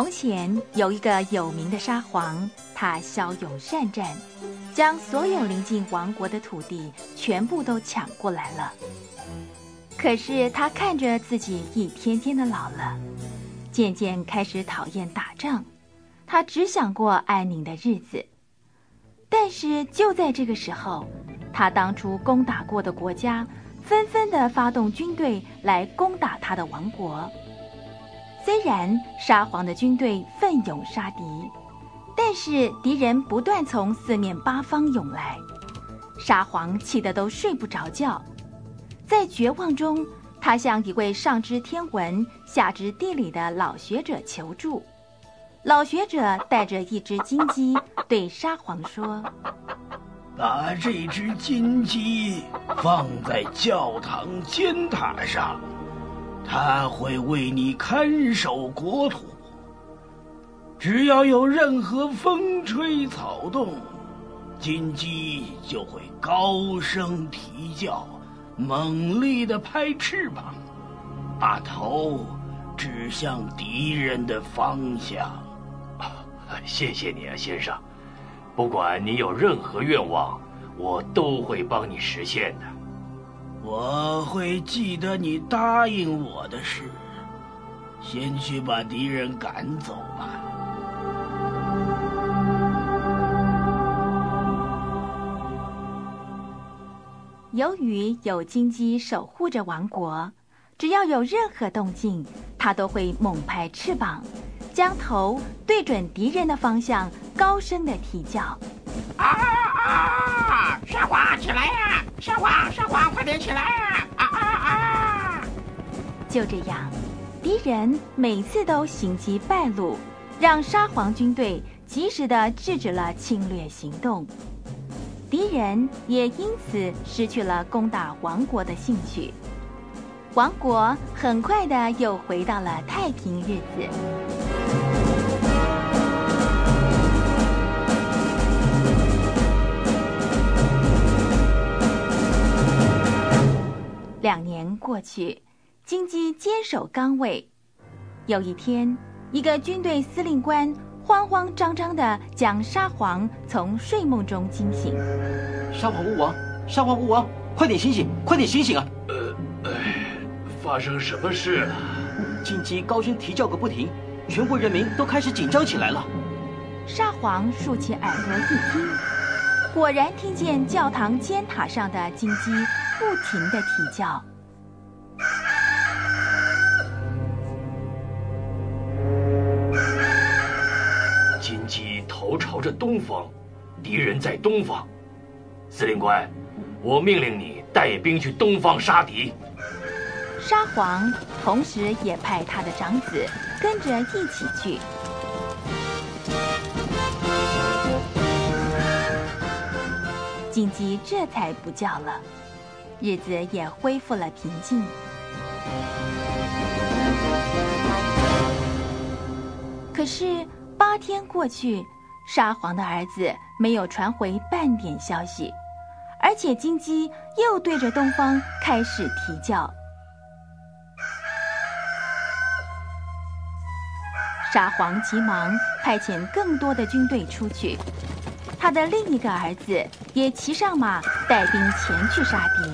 从前有一个有名的沙皇，他骁勇善战，将所有临近王国的土地全部都抢过来了。可是他看着自己一天天的老了，渐渐开始讨厌打仗，他只想过安宁的日子。但是就在这个时候，他当初攻打过的国家，纷纷的发动军队来攻打他的王国。虽然沙皇的军队奋勇杀敌，但是敌人不断从四面八方涌来，沙皇气得都睡不着觉。在绝望中，他向一位上知天文、下知地理的老学者求助。老学者带着一只金鸡，对沙皇说：“把这只金鸡放在教堂尖塔上。”他会为你看守国土。只要有任何风吹草动，金鸡就会高声啼叫，猛力的拍翅膀，把头指向敌人的方向。谢谢你啊，先生。不管你有任何愿望，我都会帮你实现的。我会记得你答应我的事。先去把敌人赶走吧。由于有金鸡守护着王国，只要有任何动静，它都会猛拍翅膀，将头对准敌人的方向，高声的啼叫。啊啊！沙皇起来呀！沙皇，沙皇，快点起来啊！啊啊啊！就这样，敌人每次都行迹败露，让沙皇军队及时的制止了侵略行动，敌人也因此失去了攻打王国的兴趣，王国很快的又回到了太平日子。过去，金鸡坚守岗位。有一天，一个军队司令官慌慌张张的将沙皇从睡梦中惊醒。沙皇吴王，沙皇吴王，快点醒醒，快点醒醒啊！呃，哎发生什么事了？金鸡高声啼叫个不停，全国人民都开始紧张起来了。沙皇竖起耳朵一听，果然听见教堂尖塔上的金鸡。不停的啼叫，头朝着东方，敌人在东方。司令官，我命令你带兵去东方杀敌。沙皇同时也派他的长子跟着一起去。金鸡这才不叫了。日子也恢复了平静。可是八天过去，沙皇的儿子没有传回半点消息，而且金鸡又对着东方开始啼叫。沙皇急忙派遣更多的军队出去。他的另一个儿子也骑上马，带兵前去杀敌。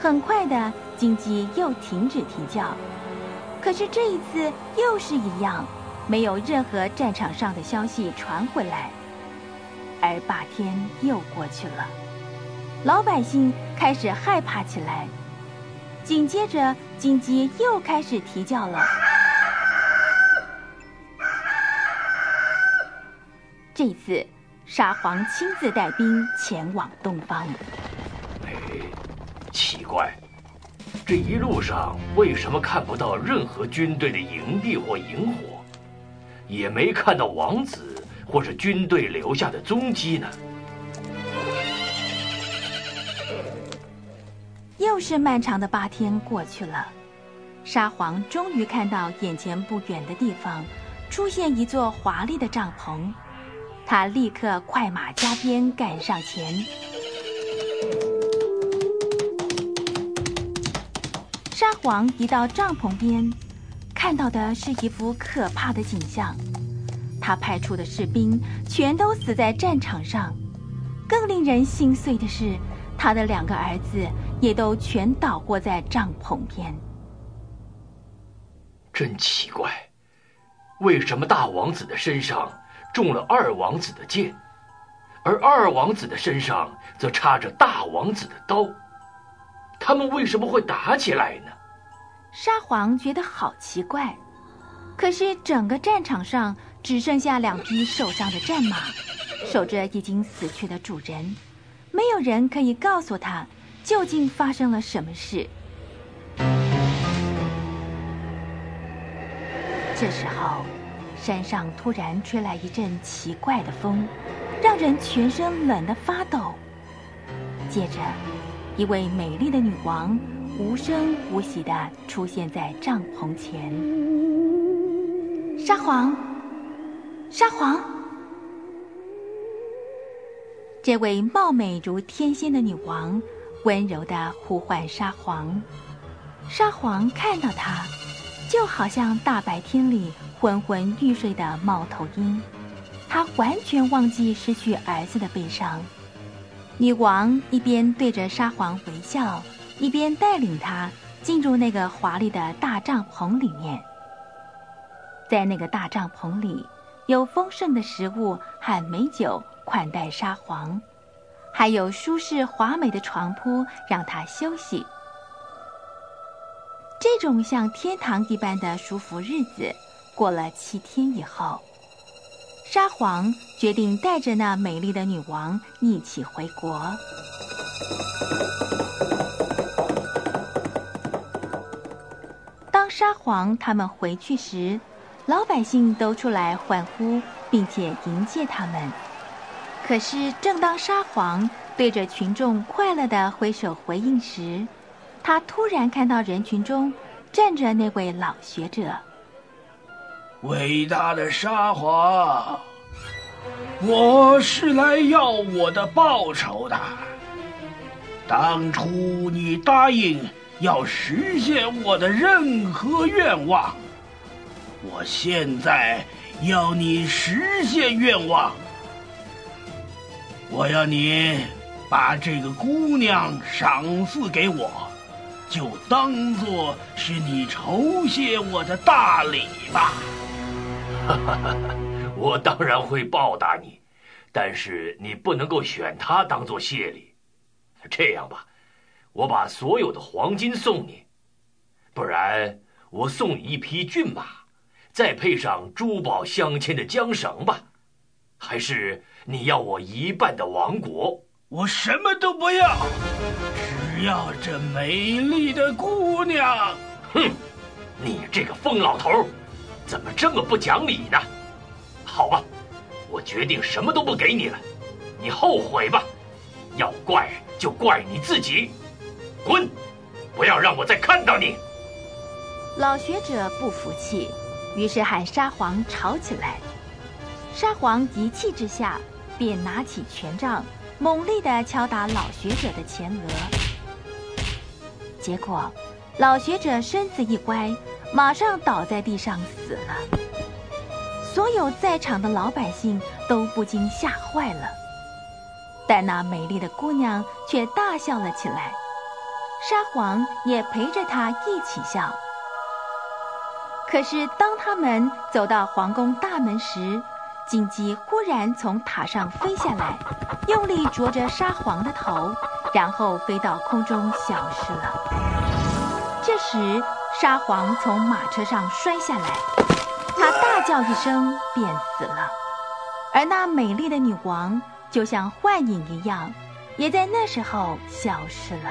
很快的，金鸡又停止啼叫，可是这一次又是一样，没有任何战场上的消息传回来。而八天又过去了，老百姓开始害怕起来。紧接着，金鸡又开始啼叫了。这次，沙皇亲自带兵前往东方。哎，奇怪，这一路上为什么看不到任何军队的营地或营火，也没看到王子或是军队留下的踪迹呢？又是漫长的八天过去了，沙皇终于看到眼前不远的地方出现一座华丽的帐篷。他立刻快马加鞭赶上前。沙皇一到帐篷边，看到的是一幅可怕的景象。他派出的士兵全都死在战场上，更令人心碎的是，他的两个儿子也都全倒卧在帐篷边。真奇怪，为什么大王子的身上中了二王子的箭，而二王子的身上则插着大王子的刀？他们为什么会打起来呢？沙皇觉得好奇怪，可是整个战场上只剩下两匹受伤的战马，守着已经死去的主人，没有人可以告诉他究竟发生了什么事。这时候，山上突然吹来一阵奇怪的风，让人全身冷得发抖。接着，一位美丽的女王无声无息地出现在帐篷前。沙皇，沙皇！这位貌美如天仙的女王温柔地呼唤沙皇。沙皇看到她，就好像大白天里昏昏欲睡的猫头鹰，他完全忘记失去儿子的悲伤。女王一边对着沙皇微笑，一边带领他进入那个华丽的大帐篷里面。在那个大帐篷里，有丰盛的食物和美酒款待沙皇，还有舒适华美的床铺让他休息。这种像天堂一般的舒服日子，过了七天以后。沙皇决定带着那美丽的女王一起回国。当沙皇他们回去时，老百姓都出来欢呼，并且迎接他们。可是，正当沙皇对着群众快乐的挥手回应时，他突然看到人群中站着那位老学者。伟大的沙皇，我是来要我的报酬的。当初你答应要实现我的任何愿望，我现在要你实现愿望。我要你把这个姑娘赏赐给我，就当做是你酬谢我的大礼吧。哈哈，我当然会报答你，但是你不能够选他当做谢礼。这样吧，我把所有的黄金送你，不然我送你一匹骏马，再配上珠宝镶嵌的缰绳吧。还是你要我一半的王国？我什么都不要，只要这美丽的姑娘。哼，你这个疯老头！怎么这么不讲理呢？好吧，我决定什么都不给你了，你后悔吧。要怪就怪你自己，滚！不要让我再看到你。老学者不服气，于是喊沙皇吵起来。沙皇一气之下，便拿起权杖，猛力地敲打老学者的前额。结果，老学者身子一歪。马上倒在地上死了。所有在场的老百姓都不禁吓坏了，但那美丽的姑娘却大笑了起来。沙皇也陪着她一起笑。可是当他们走到皇宫大门时，金鸡忽然从塔上飞下来，用力啄着沙皇的头，然后飞到空中消失了。这时。沙皇从马车上摔下来，他大叫一声便死了，而那美丽的女王就像幻影一样，也在那时候消失了。